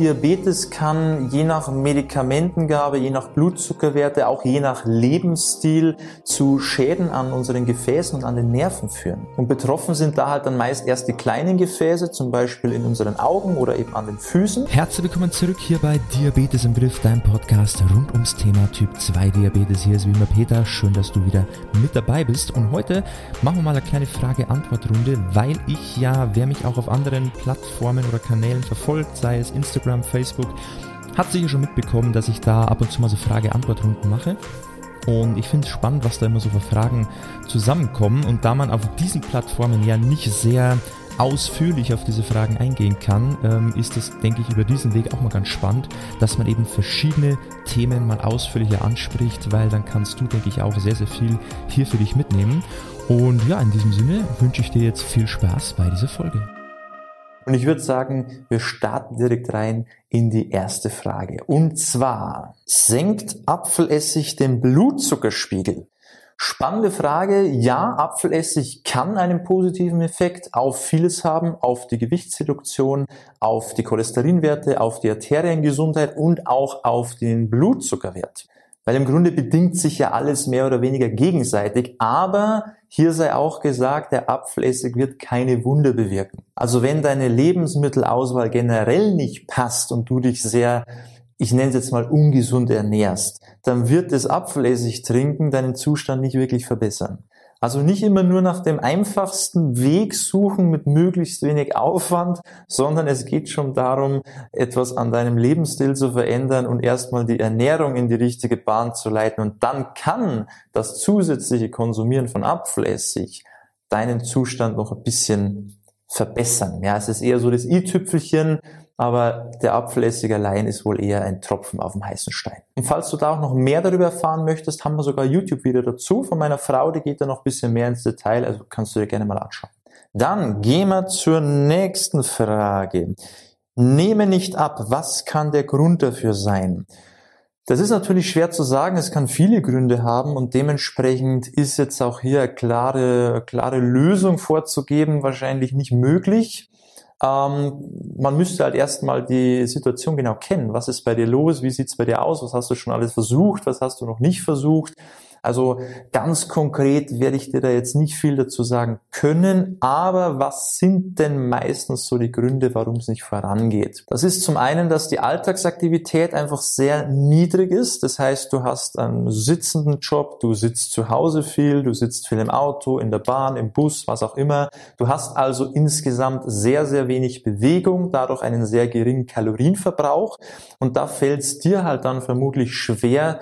Diabetes kann je nach Medikamentengabe, je nach Blutzuckerwerte, auch je nach Lebensstil zu Schäden an unseren Gefäßen und an den Nerven führen. Und betroffen sind da halt dann meist erst die kleinen Gefäße, zum Beispiel in unseren Augen oder eben an den Füßen. Herzlich willkommen zurück hier bei Diabetes im Griff, dein Podcast rund ums Thema Typ 2 Diabetes. Hier ist wie immer Peter. Schön, dass du wieder mit dabei bist. Und heute machen wir mal eine kleine Frage-Antwort-Runde, weil ich ja, wer mich auch auf anderen Plattformen oder Kanälen verfolgt, sei es Instagram, Facebook, hat sicher schon mitbekommen, dass ich da ab und zu mal so Frage-Antwort-Runden mache. Und ich finde es spannend, was da immer so für Fragen zusammenkommen. Und da man auf diesen Plattformen ja nicht sehr ausführlich auf diese Fragen eingehen kann, ähm, ist es, denke ich, über diesen Weg auch mal ganz spannend, dass man eben verschiedene Themen mal ausführlicher anspricht, weil dann kannst du, denke ich, auch sehr, sehr viel hier für dich mitnehmen. Und ja, in diesem Sinne wünsche ich dir jetzt viel Spaß bei dieser Folge. Und ich würde sagen, wir starten direkt rein in die erste Frage. Und zwar, senkt Apfelessig den Blutzuckerspiegel? Spannende Frage. Ja, Apfelessig kann einen positiven Effekt auf vieles haben, auf die Gewichtsreduktion, auf die Cholesterinwerte, auf die Arteriengesundheit und auch auf den Blutzuckerwert. Weil im Grunde bedingt sich ja alles mehr oder weniger gegenseitig, aber hier sei auch gesagt, der Apfelessig wird keine Wunder bewirken. Also wenn deine Lebensmittelauswahl generell nicht passt und du dich sehr, ich nenne es jetzt mal ungesund ernährst, dann wird das Apfelessig trinken deinen Zustand nicht wirklich verbessern. Also nicht immer nur nach dem einfachsten Weg suchen mit möglichst wenig Aufwand, sondern es geht schon darum, etwas an deinem Lebensstil zu verändern und erstmal die Ernährung in die richtige Bahn zu leiten. Und dann kann das zusätzliche Konsumieren von Apfelessig deinen Zustand noch ein bisschen verbessern. Ja, es ist eher so das i-Tüpfelchen, aber der Apfelessig allein ist wohl eher ein Tropfen auf dem heißen Stein. Und falls du da auch noch mehr darüber erfahren möchtest, haben wir sogar YouTube wieder dazu von meiner Frau, die geht da noch ein bisschen mehr ins Detail, also kannst du dir gerne mal anschauen. Dann gehen wir zur nächsten Frage. Nehme nicht ab, was kann der Grund dafür sein? Das ist natürlich schwer zu sagen, es kann viele Gründe haben und dementsprechend ist jetzt auch hier eine klare, klare Lösung vorzugeben wahrscheinlich nicht möglich. Ähm, man müsste halt erstmal die Situation genau kennen. Was ist bei dir los? Wie sieht's bei dir aus? Was hast du schon alles versucht? Was hast du noch nicht versucht? Also ganz konkret werde ich dir da jetzt nicht viel dazu sagen können, aber was sind denn meistens so die Gründe, warum es nicht vorangeht? Das ist zum einen, dass die Alltagsaktivität einfach sehr niedrig ist. Das heißt, du hast einen sitzenden Job, du sitzt zu Hause viel, du sitzt viel im Auto, in der Bahn, im Bus, was auch immer. Du hast also insgesamt sehr, sehr wenig Bewegung, dadurch einen sehr geringen Kalorienverbrauch und da fällt es dir halt dann vermutlich schwer,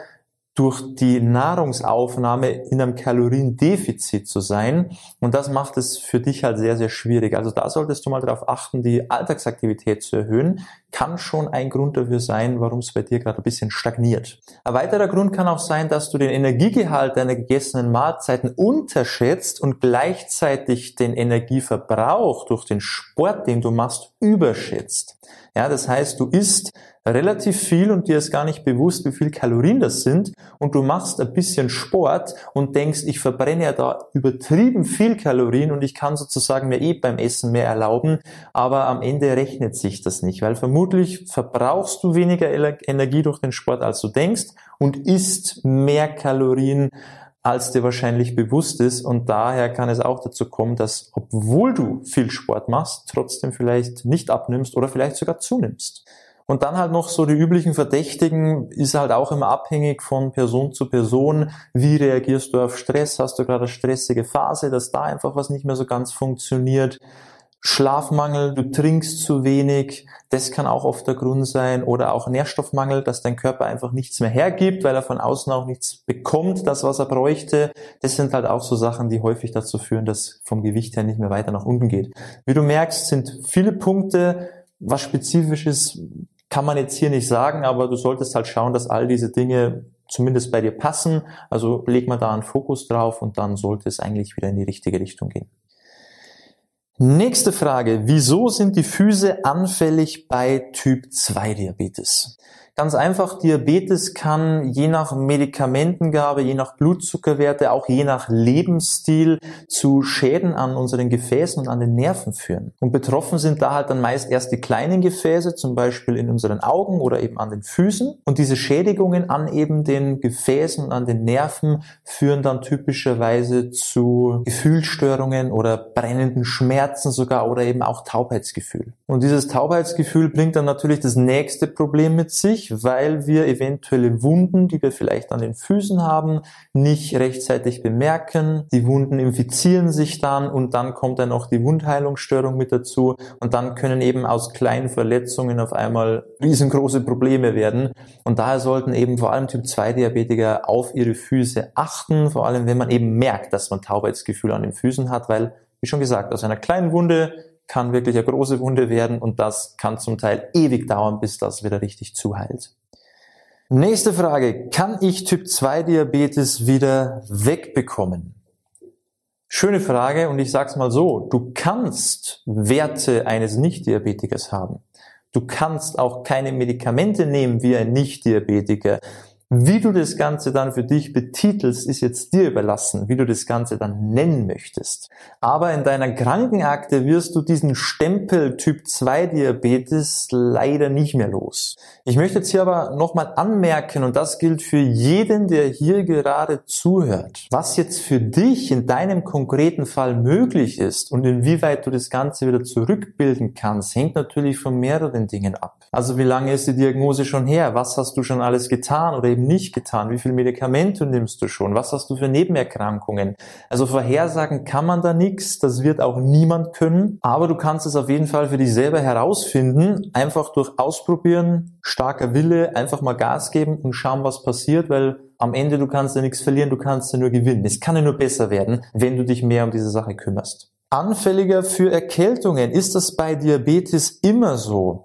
durch die Nahrungsaufnahme in einem Kaloriendefizit zu sein. Und das macht es für dich halt sehr, sehr schwierig. Also da solltest du mal darauf achten, die Alltagsaktivität zu erhöhen. Kann schon ein Grund dafür sein, warum es bei dir gerade ein bisschen stagniert. Ein weiterer Grund kann auch sein, dass du den Energiegehalt deiner gegessenen Mahlzeiten unterschätzt und gleichzeitig den Energieverbrauch durch den Sport, den du machst, überschätzt. Ja, das heißt, du isst relativ viel und dir ist gar nicht bewusst, wie viel Kalorien das sind und du machst ein bisschen Sport und denkst, ich verbrenne ja da übertrieben viel Kalorien und ich kann sozusagen mir eh beim Essen mehr erlauben, aber am Ende rechnet sich das nicht, weil vermutlich verbrauchst du weniger Energie durch den Sport, als du denkst und isst mehr Kalorien, als dir wahrscheinlich bewusst ist. Und daher kann es auch dazu kommen, dass obwohl du viel Sport machst, trotzdem vielleicht nicht abnimmst oder vielleicht sogar zunimmst. Und dann halt noch so die üblichen Verdächtigen ist halt auch immer abhängig von Person zu Person. Wie reagierst du auf Stress? Hast du gerade eine stressige Phase, dass da einfach was nicht mehr so ganz funktioniert? Schlafmangel, du trinkst zu wenig, das kann auch oft der Grund sein. Oder auch Nährstoffmangel, dass dein Körper einfach nichts mehr hergibt, weil er von außen auch nichts bekommt, das, was er bräuchte. Das sind halt auch so Sachen, die häufig dazu führen, dass vom Gewicht her nicht mehr weiter nach unten geht. Wie du merkst, sind viele Punkte, was spezifisch ist, kann man jetzt hier nicht sagen, aber du solltest halt schauen, dass all diese Dinge zumindest bei dir passen. Also leg mal da einen Fokus drauf und dann sollte es eigentlich wieder in die richtige Richtung gehen. Nächste Frage. Wieso sind die Füße anfällig bei Typ 2 Diabetes? Ganz einfach, Diabetes kann je nach Medikamentengabe, je nach Blutzuckerwerte, auch je nach Lebensstil zu Schäden an unseren Gefäßen und an den Nerven führen. Und betroffen sind da halt dann meist erst die kleinen Gefäße, zum Beispiel in unseren Augen oder eben an den Füßen. Und diese Schädigungen an eben den Gefäßen und an den Nerven führen dann typischerweise zu Gefühlsstörungen oder brennenden Schmerzen sogar oder eben auch Taubheitsgefühl. Und dieses Taubheitsgefühl bringt dann natürlich das nächste Problem mit sich, weil wir eventuelle Wunden, die wir vielleicht an den Füßen haben, nicht rechtzeitig bemerken. Die Wunden infizieren sich dann und dann kommt dann noch die Wundheilungsstörung mit dazu und dann können eben aus kleinen Verletzungen auf einmal riesengroße Probleme werden. Und daher sollten eben vor allem Typ 2 Diabetiker auf ihre Füße achten, vor allem wenn man eben merkt, dass man Taubheitsgefühl an den Füßen hat, weil, wie schon gesagt, aus einer kleinen Wunde kann wirklich eine große Wunde werden und das kann zum Teil ewig dauern, bis das wieder richtig zuheilt. Nächste Frage. Kann ich Typ 2 Diabetes wieder wegbekommen? Schöne Frage und ich sag's mal so. Du kannst Werte eines Nicht-Diabetikers haben. Du kannst auch keine Medikamente nehmen wie ein Nicht-Diabetiker. Wie du das Ganze dann für dich betitelst, ist jetzt dir überlassen, wie du das Ganze dann nennen möchtest. Aber in deiner Krankenakte wirst du diesen Stempel Typ 2 Diabetes leider nicht mehr los. Ich möchte jetzt hier aber nochmal anmerken, und das gilt für jeden, der hier gerade zuhört, was jetzt für dich in deinem konkreten Fall möglich ist und inwieweit du das Ganze wieder zurückbilden kannst, hängt natürlich von mehreren Dingen ab. Also wie lange ist die Diagnose schon her? Was hast du schon alles getan oder eben nicht getan? Wie viel Medikamente nimmst du schon? Was hast du für Nebenerkrankungen? Also vorhersagen kann man da nichts, das wird auch niemand können, aber du kannst es auf jeden Fall für dich selber herausfinden, einfach durch Ausprobieren, starker Wille, einfach mal Gas geben und schauen, was passiert, weil am Ende du kannst ja nichts verlieren, du kannst ja nur gewinnen. Es kann ja nur besser werden, wenn du dich mehr um diese Sache kümmerst. Anfälliger für Erkältungen. Ist das bei Diabetes immer so?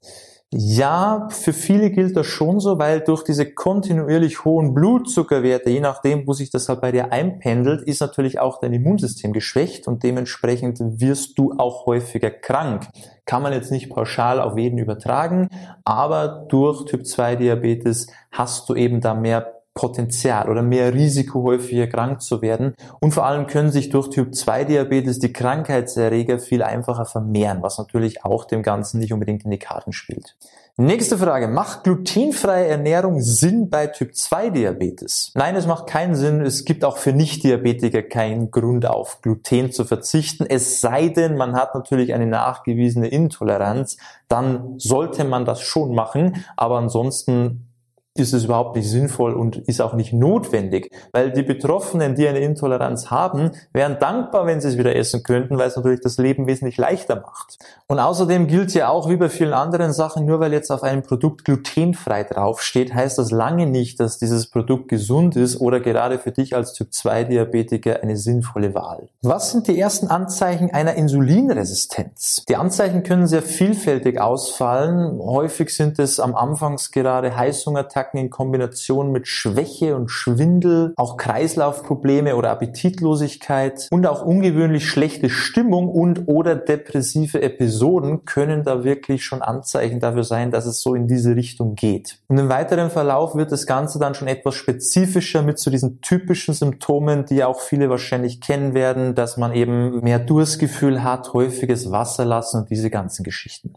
Ja, für viele gilt das schon so, weil durch diese kontinuierlich hohen Blutzuckerwerte, je nachdem, wo sich das halt bei dir einpendelt, ist natürlich auch dein Immunsystem geschwächt und dementsprechend wirst du auch häufiger krank. Kann man jetzt nicht pauschal auf jeden übertragen, aber durch Typ 2 Diabetes hast du eben da mehr Potenzial oder mehr Risiko, häufiger krank zu werden. Und vor allem können sich durch Typ 2 Diabetes die Krankheitserreger viel einfacher vermehren, was natürlich auch dem Ganzen nicht unbedingt in die Karten spielt. Nächste Frage. Macht glutenfreie Ernährung Sinn bei Typ 2 Diabetes? Nein, es macht keinen Sinn. Es gibt auch für Nicht-Diabetiker keinen Grund auf Gluten zu verzichten. Es sei denn, man hat natürlich eine nachgewiesene Intoleranz. Dann sollte man das schon machen. Aber ansonsten ist es überhaupt nicht sinnvoll und ist auch nicht notwendig, weil die Betroffenen, die eine Intoleranz haben, wären dankbar, wenn sie es wieder essen könnten, weil es natürlich das Leben wesentlich leichter macht. Und außerdem gilt ja auch wie bei vielen anderen Sachen, nur weil jetzt auf einem Produkt glutenfrei draufsteht, heißt das lange nicht, dass dieses Produkt gesund ist oder gerade für dich als Typ 2 Diabetiker eine sinnvolle Wahl. Was sind die ersten Anzeichen einer Insulinresistenz? Die Anzeichen können sehr vielfältig ausfallen. Häufig sind es am Anfangs gerade Heißhungerattacken, Panikattacken in Kombination mit Schwäche und Schwindel, auch Kreislaufprobleme oder Appetitlosigkeit und auch ungewöhnlich schlechte Stimmung und oder depressive Episoden können da wirklich schon Anzeichen dafür sein, dass es so in diese Richtung geht. Und im weiteren Verlauf wird das Ganze dann schon etwas spezifischer mit so diesen typischen Symptomen, die auch viele wahrscheinlich kennen werden, dass man eben mehr Durstgefühl hat, häufiges Wasserlassen und diese ganzen Geschichten.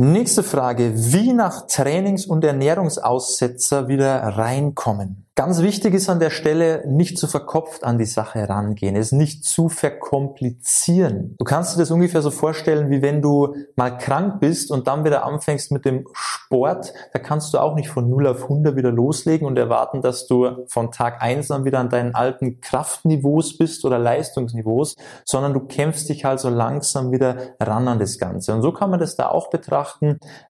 Nächste Frage. Wie nach Trainings- und Ernährungsaussetzer wieder reinkommen? Ganz wichtig ist an der Stelle, nicht zu verkopft an die Sache rangehen, es nicht zu verkomplizieren. Du kannst dir das ungefähr so vorstellen, wie wenn du mal krank bist und dann wieder anfängst mit dem Sport. Da kannst du auch nicht von 0 auf 100 wieder loslegen und erwarten, dass du von Tag 1 dann wieder an deinen alten Kraftniveaus bist oder Leistungsniveaus, sondern du kämpfst dich halt so langsam wieder ran an das Ganze. Und so kann man das da auch betrachten.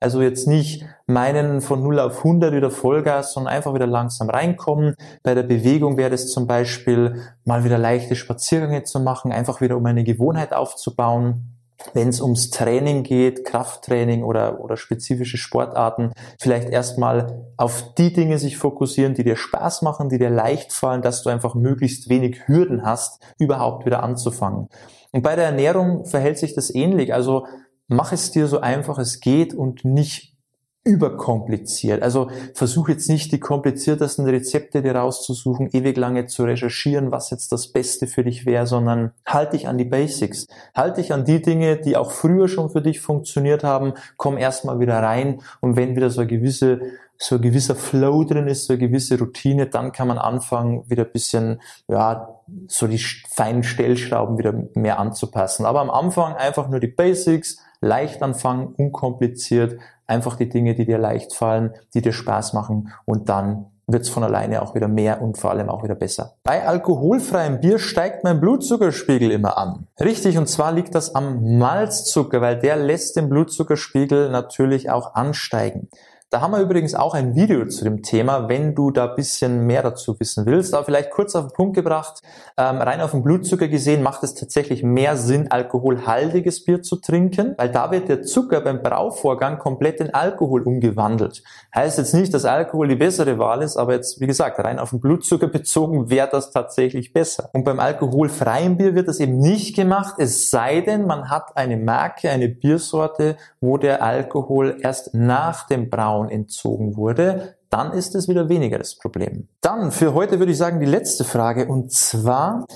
Also jetzt nicht meinen von 0 auf 100 wieder Vollgas, sondern einfach wieder langsam reinkommen. Bei der Bewegung wäre es zum Beispiel mal wieder leichte Spaziergänge zu machen, einfach wieder um eine Gewohnheit aufzubauen. Wenn es ums Training geht, Krafttraining oder, oder spezifische Sportarten, vielleicht erstmal auf die Dinge sich fokussieren, die dir Spaß machen, die dir leicht fallen, dass du einfach möglichst wenig Hürden hast, überhaupt wieder anzufangen. Und bei der Ernährung verhält sich das ähnlich. Also mach es dir so einfach es geht und nicht überkompliziert. Also versuch jetzt nicht die kompliziertesten Rezepte dir rauszusuchen, ewig lange zu recherchieren, was jetzt das Beste für dich wäre, sondern halt dich an die Basics. Halt dich an die Dinge, die auch früher schon für dich funktioniert haben. Komm erstmal wieder rein und wenn wieder so eine gewisse so ein gewisser Flow drin ist, so eine gewisse Routine, dann kann man anfangen, wieder ein bisschen, ja, so die feinen Stellschrauben wieder mehr anzupassen. Aber am Anfang einfach nur die Basics, leicht anfangen, unkompliziert, einfach die Dinge, die dir leicht fallen, die dir Spaß machen und dann wird's von alleine auch wieder mehr und vor allem auch wieder besser. Bei alkoholfreiem Bier steigt mein Blutzuckerspiegel immer an. Richtig, und zwar liegt das am Malzzucker, weil der lässt den Blutzuckerspiegel natürlich auch ansteigen. Da haben wir übrigens auch ein Video zu dem Thema, wenn du da bisschen mehr dazu wissen willst. Aber vielleicht kurz auf den Punkt gebracht, ähm, rein auf den Blutzucker gesehen macht es tatsächlich mehr Sinn, alkoholhaltiges Bier zu trinken, weil da wird der Zucker beim Brauvorgang komplett in Alkohol umgewandelt. Heißt jetzt nicht, dass Alkohol die bessere Wahl ist, aber jetzt, wie gesagt, rein auf den Blutzucker bezogen wäre das tatsächlich besser. Und beim alkoholfreien Bier wird das eben nicht gemacht, es sei denn, man hat eine Marke, eine Biersorte, wo der Alkohol erst nach dem Brauen Brauen entzogen wurde, dann ist es wieder weniger das Problem. Dann für heute würde ich sagen die letzte Frage und zwar,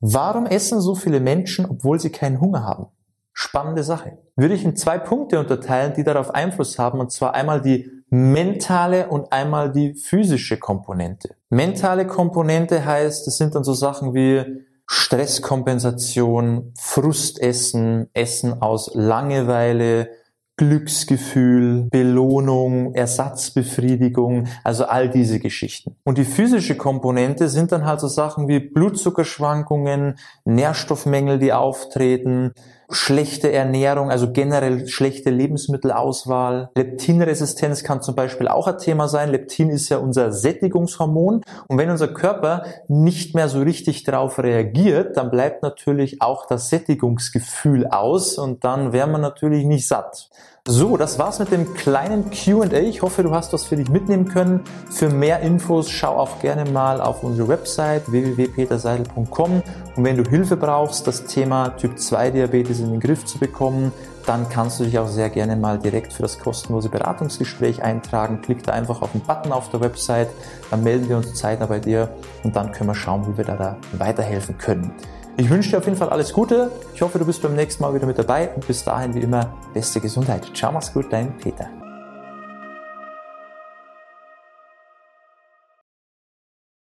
warum essen so viele Menschen, obwohl sie keinen Hunger haben? Spannende Sache. Würde ich in zwei Punkte unterteilen, die darauf Einfluss haben, und zwar einmal die mentale und einmal die physische Komponente. Mentale Komponente heißt, es sind dann so Sachen wie Stresskompensation, Frustessen, Essen aus Langeweile, Glücksgefühl, Belohnung, Ersatzbefriedigung, also all diese Geschichten. Und die physische Komponente sind dann halt so Sachen wie Blutzuckerschwankungen, Nährstoffmängel, die auftreten, schlechte Ernährung, also generell schlechte Lebensmittelauswahl. Leptinresistenz kann zum Beispiel auch ein Thema sein. Leptin ist ja unser Sättigungshormon. Und wenn unser Körper nicht mehr so richtig darauf reagiert, dann bleibt natürlich auch das Sättigungsgefühl aus und dann wäre man natürlich nicht satt. So, das war's mit dem kleinen Q&A. Ich hoffe, du hast was für dich mitnehmen können. Für mehr Infos schau auch gerne mal auf unsere Website www.peterseidel.com und wenn du Hilfe brauchst, das Thema Typ 2 Diabetes in den Griff zu bekommen, dann kannst du dich auch sehr gerne mal direkt für das kostenlose Beratungsgespräch eintragen. Klick da einfach auf den Button auf der Website, dann melden wir uns zeitnah bei dir und dann können wir schauen, wie wir da, da weiterhelfen können. Ich wünsche dir auf jeden Fall alles Gute. Ich hoffe, du bist beim nächsten Mal wieder mit dabei und bis dahin wie immer beste Gesundheit. Ciao, mach's gut, dein Peter.